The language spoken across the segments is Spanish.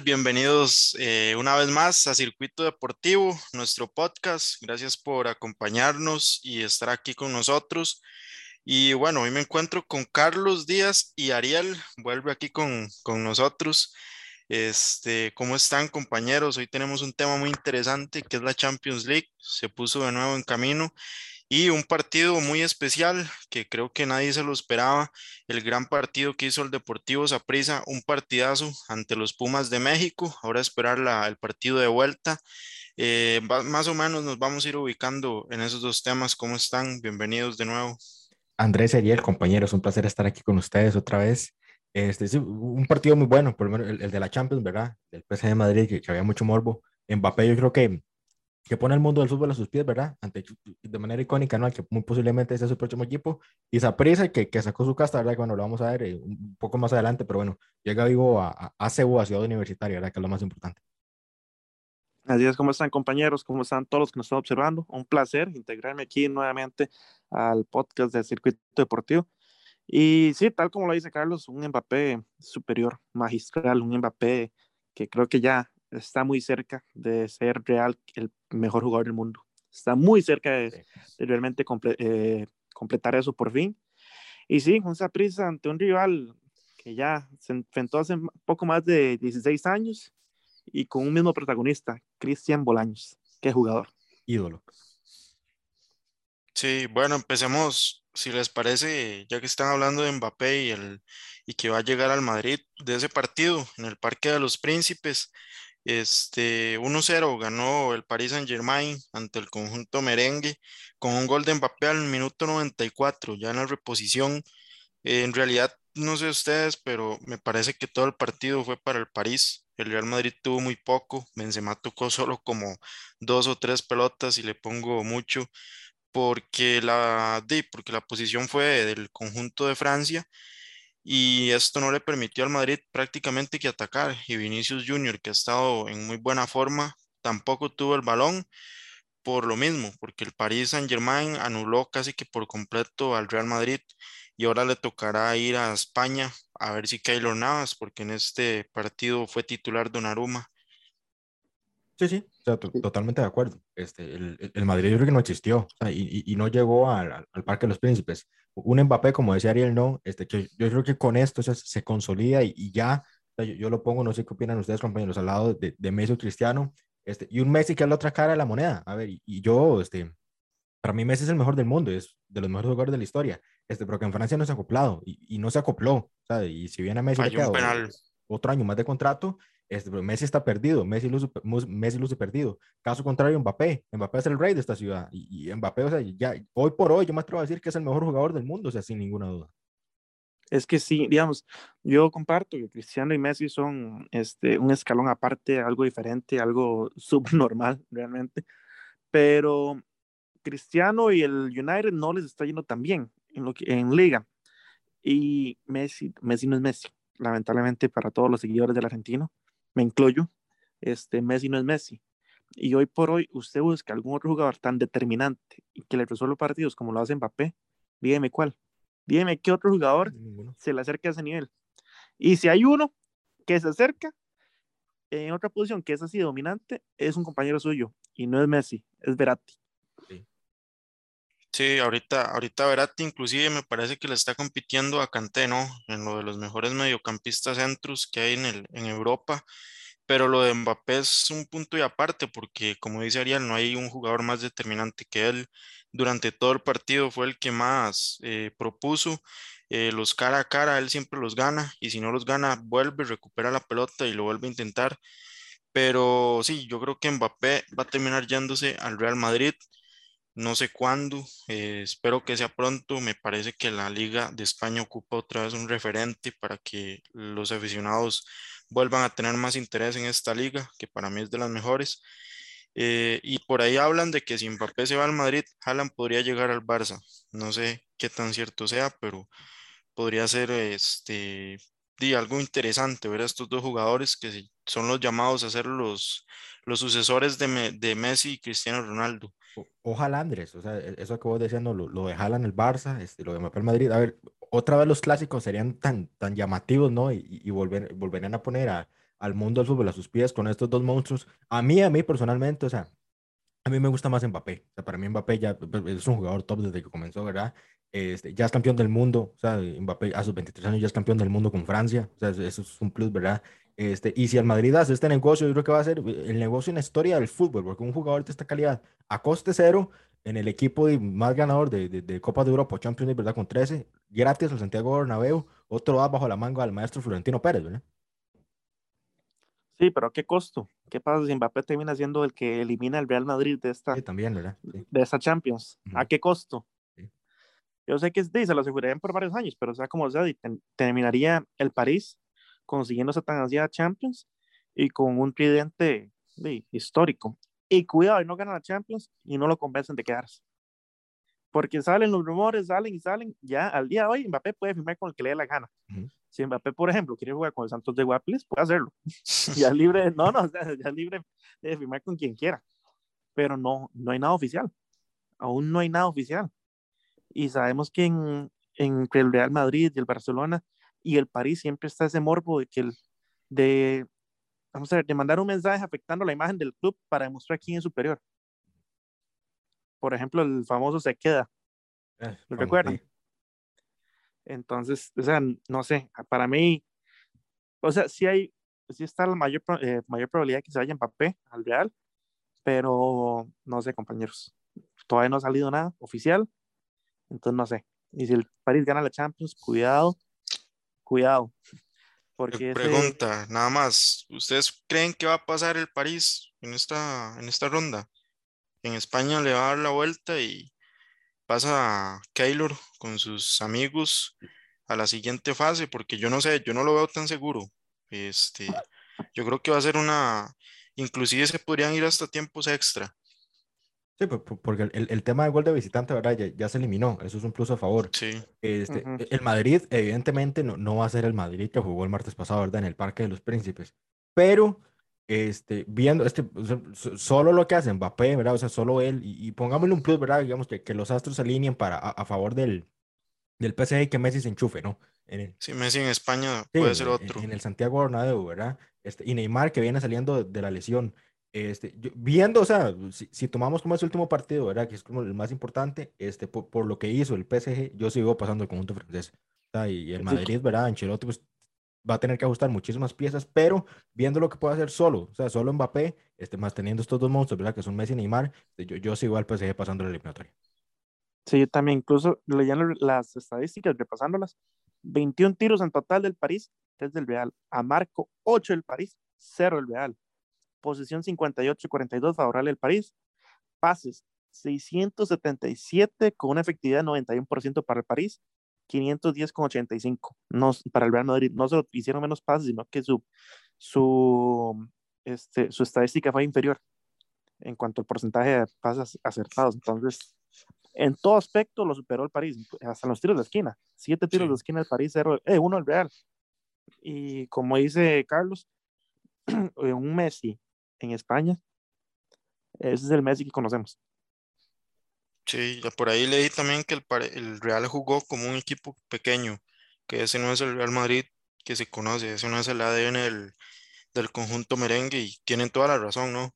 Bienvenidos eh, una vez más a Circuito Deportivo, nuestro podcast. Gracias por acompañarnos y estar aquí con nosotros. Y bueno, hoy me encuentro con Carlos Díaz y Ariel, vuelve aquí con, con nosotros. Este, ¿cómo están compañeros? Hoy tenemos un tema muy interesante que es la Champions League. Se puso de nuevo en camino y un partido muy especial que creo que nadie se lo esperaba, el gran partido que hizo el Deportivo Saprissa, un partidazo ante los Pumas de México, ahora esperar la, el partido de vuelta. Eh, más o menos nos vamos a ir ubicando en esos dos temas. ¿Cómo están? Bienvenidos de nuevo. Andrés Ariel, compañeros, un placer estar aquí con ustedes otra vez. Este es un partido muy bueno, por menos el, de la Champions, ¿verdad? Del PSG de Madrid, que, que había mucho morbo. Mbappé, yo creo que que pone el mundo del fútbol a sus pies, ¿verdad? Ante, de manera icónica, ¿no? Que muy posiblemente sea su próximo equipo. Y Zaprisa, que, que sacó su casta, ¿verdad? Que bueno, lo vamos a ver eh, un poco más adelante, pero bueno, llega vivo a, a, a Cebu, a Ciudad Universitaria, ¿verdad? Que es lo más importante. Así es, ¿cómo están compañeros? ¿Cómo están todos los que nos están observando? Un placer integrarme aquí nuevamente al podcast del Circuito Deportivo. Y sí, tal como lo dice Carlos, un Mbappé superior, magistral, un Mbappé que creo que ya está muy cerca de ser real el mejor jugador del mundo. Está muy cerca de, realmente eh, completar eso por fin. Y sí, un prisa ante un rival que ya se enfrentó hace poco más de 16 años y con un mismo protagonista, Cristian Bolaños. Qué jugador. Ídolo. Sí, bueno, empecemos, si les parece, ya que están hablando de Mbappé y, el, y que va a llegar al Madrid, de ese partido en el Parque de los Príncipes. Este 1-0 ganó el Paris Saint-Germain ante el conjunto merengue con un gol de Mbappé al minuto 94, ya en la reposición. en realidad, no sé ustedes, pero me parece que todo el partido fue para el París. El Real Madrid tuvo muy poco. Benzema tocó solo como dos o tres pelotas y le pongo mucho porque la, porque la posición fue del conjunto de Francia y esto no le permitió al Madrid prácticamente que atacar. Y Vinicius Junior, que ha estado en muy buena forma, tampoco tuvo el balón por lo mismo, porque el Paris Saint-Germain anuló casi que por completo al Real Madrid y ahora le tocará ir a España a ver si Keylor Navas, porque en este partido fue titular Donnarumma. Sí, sí, totalmente de acuerdo. Este, el, el, Madrid yo creo que no existió y, y, no llegó al, al, Parque de los Príncipes. Un Mbappé, como decía Ariel, no, este, yo, yo creo que con esto se, se consolida y, y ya, yo, yo, lo pongo, no sé qué opinan ustedes, compañeros, al lado de, de Messi o Cristiano, este, y un Messi que es la otra cara de la moneda. A ver, y, yo, este, para mí Messi es el mejor del mundo, es de los mejores jugadores de la historia, este, pero que en Francia no se ha acoplado y, y no se acopló, ¿sabes? Y si viene a Messi, le queda, otro año más de contrato, este, Messi está perdido, Messi luce, Messi luce perdido. Caso contrario, Mbappé. Mbappé es el rey de esta ciudad. Y, y, Mbappé, o sea, ya, hoy por hoy, yo me atrevo a decir que es el mejor jugador del mundo, o sea, sin ninguna duda. Es que sí, digamos, yo comparto que Cristiano y Messi son este, un escalón aparte, algo diferente, algo subnormal realmente. Pero Cristiano y el United no les está yendo tan bien en, en liga. Y Messi, Messi no es Messi, lamentablemente para todos los seguidores del argentino me incluyo, este, Messi no es Messi. Y hoy por hoy usted busca algún otro jugador tan determinante y que le resuelva partidos como lo hace Mbappé, dígame cuál. Dígame qué otro jugador se le acerca a ese nivel. Y si hay uno que se acerca en otra posición que es así dominante, es un compañero suyo y no es Messi, es Verratti. Sí, ahorita, ahorita Verratti inclusive me parece que le está compitiendo a Kanté, ¿no? En lo de los mejores mediocampistas centros que hay en, el, en Europa, pero lo de Mbappé es un punto y aparte porque, como dice Ariel, no hay un jugador más determinante que él. Durante todo el partido fue el que más eh, propuso. Eh, los cara a cara, él siempre los gana y si no los gana, vuelve, recupera la pelota y lo vuelve a intentar. Pero sí, yo creo que Mbappé va a terminar yéndose al Real Madrid no sé cuándo, eh, espero que sea pronto. Me parece que la Liga de España ocupa otra vez un referente para que los aficionados vuelvan a tener más interés en esta liga, que para mí es de las mejores. Eh, y por ahí hablan de que si Mbappé se va al Madrid, Haaland podría llegar al Barça. No sé qué tan cierto sea, pero podría ser este, algo interesante ver a estos dos jugadores que son los llamados a ser los, los sucesores de, de Messi y Cristiano Ronaldo. ojalá Andrés, o sea, e, eso que vos diciendo, lo, lo de Haaland el Barça, este, lo de Mbappé el Madrid, a ver, otra vez los clásicos serían tan, tan llamativos, ¿no? Y, y volver, volverían a poner a, al mundo del fútbol a sus pies con estos dos monstruos. A mí, a mí personalmente, o sea, a mí me gusta más Mbappé. O sea, para mí Mbappé ya pues, es un jugador top desde que comenzó, ¿verdad? Este, ya es campeón del mundo, o sea, Mbappé a sus 23 años ya es campeón del mundo con Francia, o sea, eso es un plus, ¿verdad? Este, y si el Madrid hace este negocio, yo creo que va a ser el negocio en la historia del fútbol, porque un jugador de esta calidad a coste cero en el equipo más ganador de, de, Copa de Europa, Champions League, ¿verdad? Con 13, gratis al Santiago Bernabéu, otro va bajo la manga al maestro Florentino Pérez, ¿verdad? Sí, pero ¿a qué costo? ¿Qué pasa si Mbappé termina siendo el que elimina al Real Madrid de esta, también, de esta Champions? ¿A qué costo? Yo sé que se lo asegurarían por varios años, pero o sea, como sea, terminaría el París consiguiendo esa tan ansiada Champions y con un tridente histórico. Y cuidado, y no gana la Champions y no lo convencen de quedarse. Porque salen los rumores, salen y salen. Ya al día de hoy, Mbappé puede firmar con el que le dé la gana. Si Mbappé, por ejemplo, quiere jugar con el Santos de Guapiles, puede hacerlo. ya libre, no, no, ya libre de firmar con quien quiera. Pero no, no hay nada oficial. Aún no hay nada oficial. Y sabemos que en, en el Real Madrid y el Barcelona y el París siempre está ese morbo de que el, de, vamos a ver, de mandar un mensaje afectando la imagen del club para demostrar quién es superior. Por ejemplo, el famoso se queda. Eh, ¿Lo recuerdan? Entonces, o sea, no sé, para mí, o sea, sí hay, sí está la mayor, eh, mayor probabilidad que se vaya Mbappé al Real, pero no sé, compañeros, todavía no ha salido nada oficial, entonces no sé. Y si el París gana la Champions, cuidado, cuidado. Porque Pregunta, nada más, ¿ustedes creen que va a pasar el París en esta, en esta ronda? En España le va a dar la vuelta y pasa Keylor con sus amigos a la siguiente fase, porque yo no sé, yo no lo veo tan seguro. Este, yo creo que va a ser una, inclusive se podrían ir hasta tiempos extra. Sí, porque el, el tema del gol de visitante, ¿verdad? Ya, se eliminó, eso es un plus a favor. Sí. Este, e, El Madrid, evidentemente, no, no va a ser el Madrid que jugó el martes pasado, ¿verdad? En el Parque de los Príncipes. Pero este, viendo, este, solo lo que hace Mbappé, ¿verdad? O sea, solo él, y, pongámosle un plus, ¿verdad? Digamos que, que los astros se alineen para, a, favor del, del PSG y que Messi se enchufe, ¿no? En sí, Messi en España puede ser otro. En, el Santiago Bernabéu, ¿verdad? Este, y Neymar que viene saliendo de, la lesión. Este, viendo, o sea, si, tomamos como ese último partido, ¿verdad? Que es como el más importante, este, por, lo que hizo el PSG, yo sigo pasando el conjunto francés. y el Madrid, ¿verdad? Ancelotti, pues va a tener que ajustar muchísimas piezas, pero viendo lo que puede hacer solo, o sea, solo Mbappé, este, más teniendo estos dos monstruos, ¿verdad? Que son Messi y Neymar, este, yo, yo sigo al PSG pasando la eliminatoria. Sí, yo también, incluso leyendo las estadísticas, repasándolas, 21 tiros en total del París, 3 del Real. A Marco, 8 del París, 0 del Real. Posición 58-42 favorable al París. Pases, 677 con una efectividad de 91% para el París 510,85. No, para el Real Madrid no solo hicieron menos pases, sino que su, su, este, su estadística fue inferior en cuanto al porcentaje de pases acertados. Entonces, en todo aspecto lo superó el París, hasta los tiros de esquina. Siete tiros de esquina el París, cero, eh, uno el Real. Y como dice Carlos, un Messi en España, ese es el Messi que conocemos. Sí, por ahí leí también que el, el Real jugó como un equipo pequeño, que ese no es el Real Madrid que se conoce, ese no es el ADN del, del conjunto merengue y tienen toda la razón, ¿no?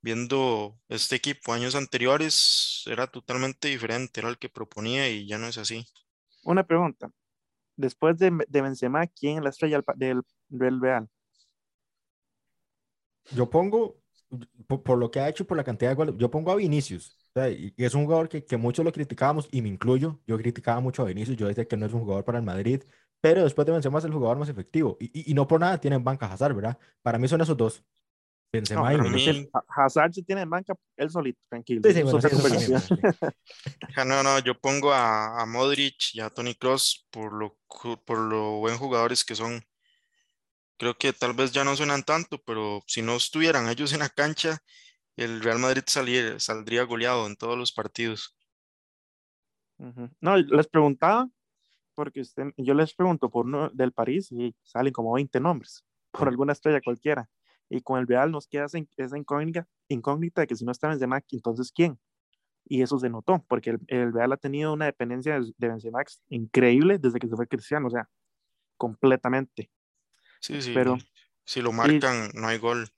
Viendo este equipo años anteriores era totalmente diferente, era el que proponía y ya no es así. Una pregunta, después de, de Benzema, ¿quién es la estrella del, del Real? Yo pongo, por, por, lo que ha hecho, por la cantidad de goles, yo pongo a Vinicius y es un jugador que, que muchos lo criticábamos y me incluyo. Yo criticaba mucho a Vinicius, yo decía que no es un jugador para el Madrid, pero después de Benzema es el jugador más efectivo. Y, y, no por nada tienen banca Hazard, ¿verdad? Para mí son esos dos. Benzema y Vinicius. Hazard sí tiene banca él solito, tranquilo. no, no, yo pongo a, a, Modric y a Tony Cross por lo, por lo buen jugadores que son. Creo que tal vez ya no suenan tanto, pero si no estuvieran ellos en la cancha, el Real Madrid saldría goleado en todos los partidos. No, les preguntaba, porque yo les pregunto por uno del París y salen como 20 nombres, por alguna estrella cualquiera. Y con el Real nos queda esa, incógnita, incógnita de que si no está Benzema, entonces ¿quién? Y eso se notó, porque el, Real ha tenido una dependencia de, de Benzema increíble desde que se fue Cristiano, o sea, completamente. Sí, sí. Pero, Si lo marcan, no hay gol.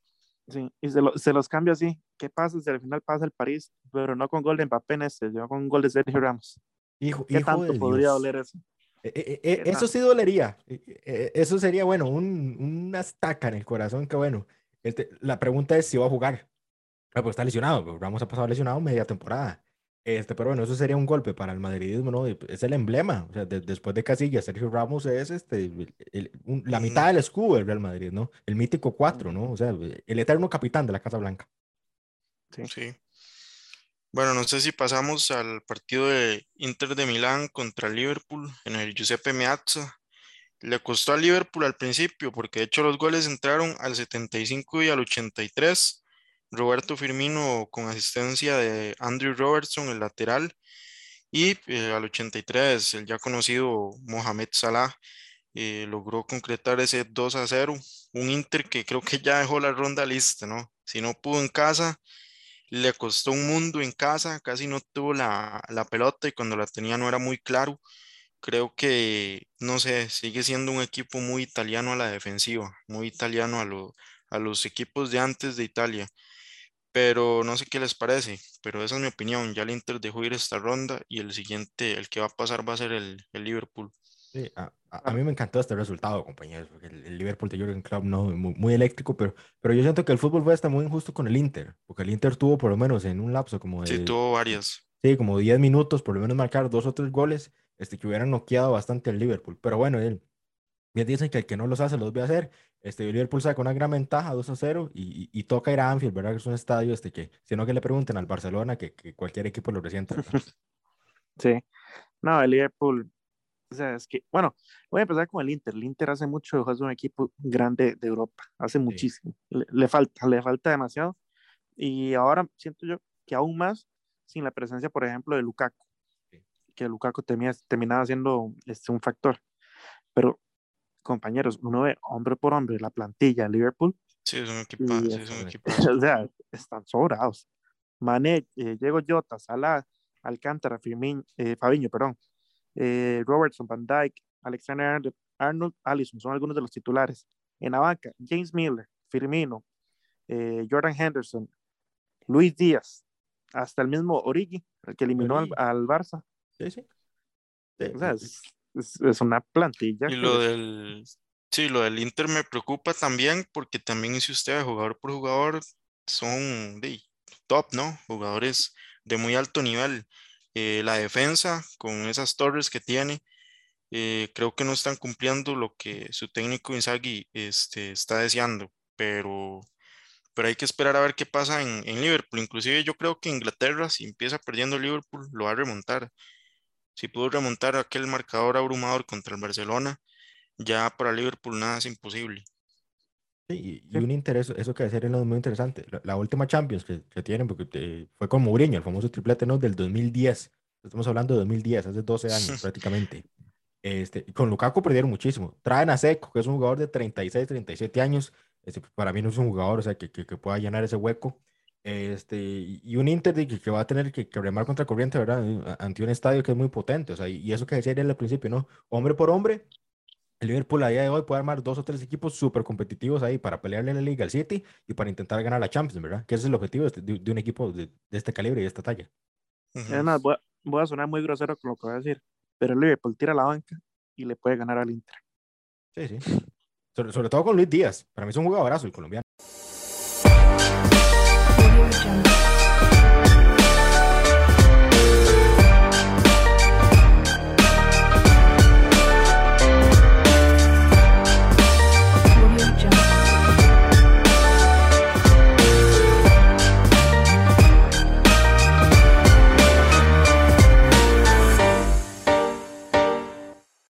Sí, y se, se, los cambia así. ¿Qué pasa si al final pasa el París? Pero no con gol de Mbappé en este, sino con gol de Sergio Ramos. Hijo, ¿Qué hijo tanto podría Dios. doler eso? Eh, eh, eh, eso sí dolería. Eh, eh, Eso sería, bueno, un, una estaca en el corazón que, bueno, este, la pregunta es si va a jugar. Ah, pues está lesionado, pues Ramos ha pasado lesionado media temporada. Este, pero bueno, eso sería un golpe para el madridismo, ¿no? Pues, Es el emblema, o sea, de- después de Casillas, Sergio Ramos es este, el- el- un- la mitad del escudo del Real Madrid, ¿no? El mítico 4, ¿no? O sea, el eterno capitán de la Casa Blanca. Sí. Sí. Bueno, no sé si pasamos al partido de Inter de Milán contra Liverpool en el Giuseppe Meazza. Le costó al Liverpool al principio, porque de hecho los goles entraron al 75 y al 83. Roberto Firmino con asistencia de Andrew Robertson, el lateral, y eh, al 83 el ya conocido Mohamed Salah eh, logró concretar ese 2 a 0. Un Inter que creo que ya dejó la ronda lista, ¿no? Si no pudo en casa, le costó un mundo en casa, casi no tuvo la, la pelota y cuando la tenía no era muy claro. Creo que, no sé, sigue siendo un equipo muy italiano a la defensiva, muy italiano a, lo- a los equipos de antes de Italia. Pero no sé qué les parece, pero esa es mi opinión. Ya el Inter dejó ir esta ronda y el siguiente, el que va a pasar va a ser el, el Liverpool. Sí, a, a- a mí me encantó este resultado, compañeros, porque el, el Liverpool de Jürgen Klopp no, muy, muy eléctrico, pero, pero yo siento que el fútbol fue hasta muy injusto con el Inter, porque el Inter tuvo por lo menos en un lapso como Sí, de, tuvo varias. sí, como 10 minutos, por lo menos marcar dos o tres goles, este, que hubieran noqueado bastante al Liverpool. Pero bueno, él, bien dicen que el que no los hace los ve hacer. Este, Liverpool saca una gran ventaja, 2 a 0, y, y, y toca ir a Anfield, ¿verdad? Que es un estadio este, que, si no que le pregunten al Barcelona, que, que cualquier equipo lo resienta. Sí. No, el Liverpool, o sea, es que, bueno, voy a empezar con el Inter. El Inter hace mucho, es un equipo grande de Europa, hace muchísimo. Le, le falta, le falta demasiado. Y ahora siento yo que aún más sin la presencia, por ejemplo, de Lukaku, Sí. que Lukaku temía- terminaba siendo este, un factor. Pero, compañeros, uno ve hombre por hombre la plantilla de Liverpool, Sí, es un y equipa, sí, es un exactamente. equipazo. o sea, están sobrados. Mané, eh, Diego Jota, Salah, Alcántara, Firmín, eh, Fabiño, perdón, eh, Robertson, Van Dyke, Alexander Arnold, Allison, son algunos de los titulares. En la banca, James Miller, Firmino, eh, Jordan Henderson, Luis Díaz, hasta el mismo Origi, el que eliminó al, al Barça. Sí, sí. Sí, O sea, sí, es, es- es una plantilla. Y lo del, sí, lo del Inter me preocupa también porque también si usted jugador por jugador son de top, ¿no? Jugadores de muy alto nivel. Eh, la defensa con esas torres que tiene, eh, creo que no están cumpliendo lo que su técnico Inzaghi este, está deseando, pero, pero hay que esperar a ver qué pasa en, en Liverpool. Inclusive yo creo que Inglaterra, si empieza perdiendo Liverpool, lo va a remontar. Si pudo remontar aquel marcador abrumador contra el Barcelona, ya para Liverpool nada es imposible. Sí, y, un interés, eso que decir es muy interesante. La, la última Champions que, que tienen, porque te- fue con Mourinho, el famoso triplete, ¿no? Del 2010. Estamos hablando de 2010, hace 12 años prácticamente. Este, con Lukaku perdieron muchísimo. Traen a Seco, que es un jugador de 36, 37 años. Este, para mí no es un jugador, o sea, que, que, que pueda llenar ese hueco. Este, y un Inter que, que va a tener que, que remar contra corriente, ¿verdad? Ante un estadio que es muy potente. O sea, y, y eso que decía él al principio, ¿no? Hombre por hombre, el Liverpool a día de hoy puede armar dos o tres equipos súper competitivos ahí para pelearle la Liga al City y para intentar ganar la Champions, ¿verdad? Que ese es el objetivo de, de- de un equipo de, de este calibre y de esta talla. Ujú. Es más, voy a, voy a sonar muy grosero con lo que voy a decir, pero el Liverpool tira la banca y le puede ganar al Inter. Sí, sí. Sobre, sobre todo con Luis Díaz. Para mí es un jugadorazo el colombiano.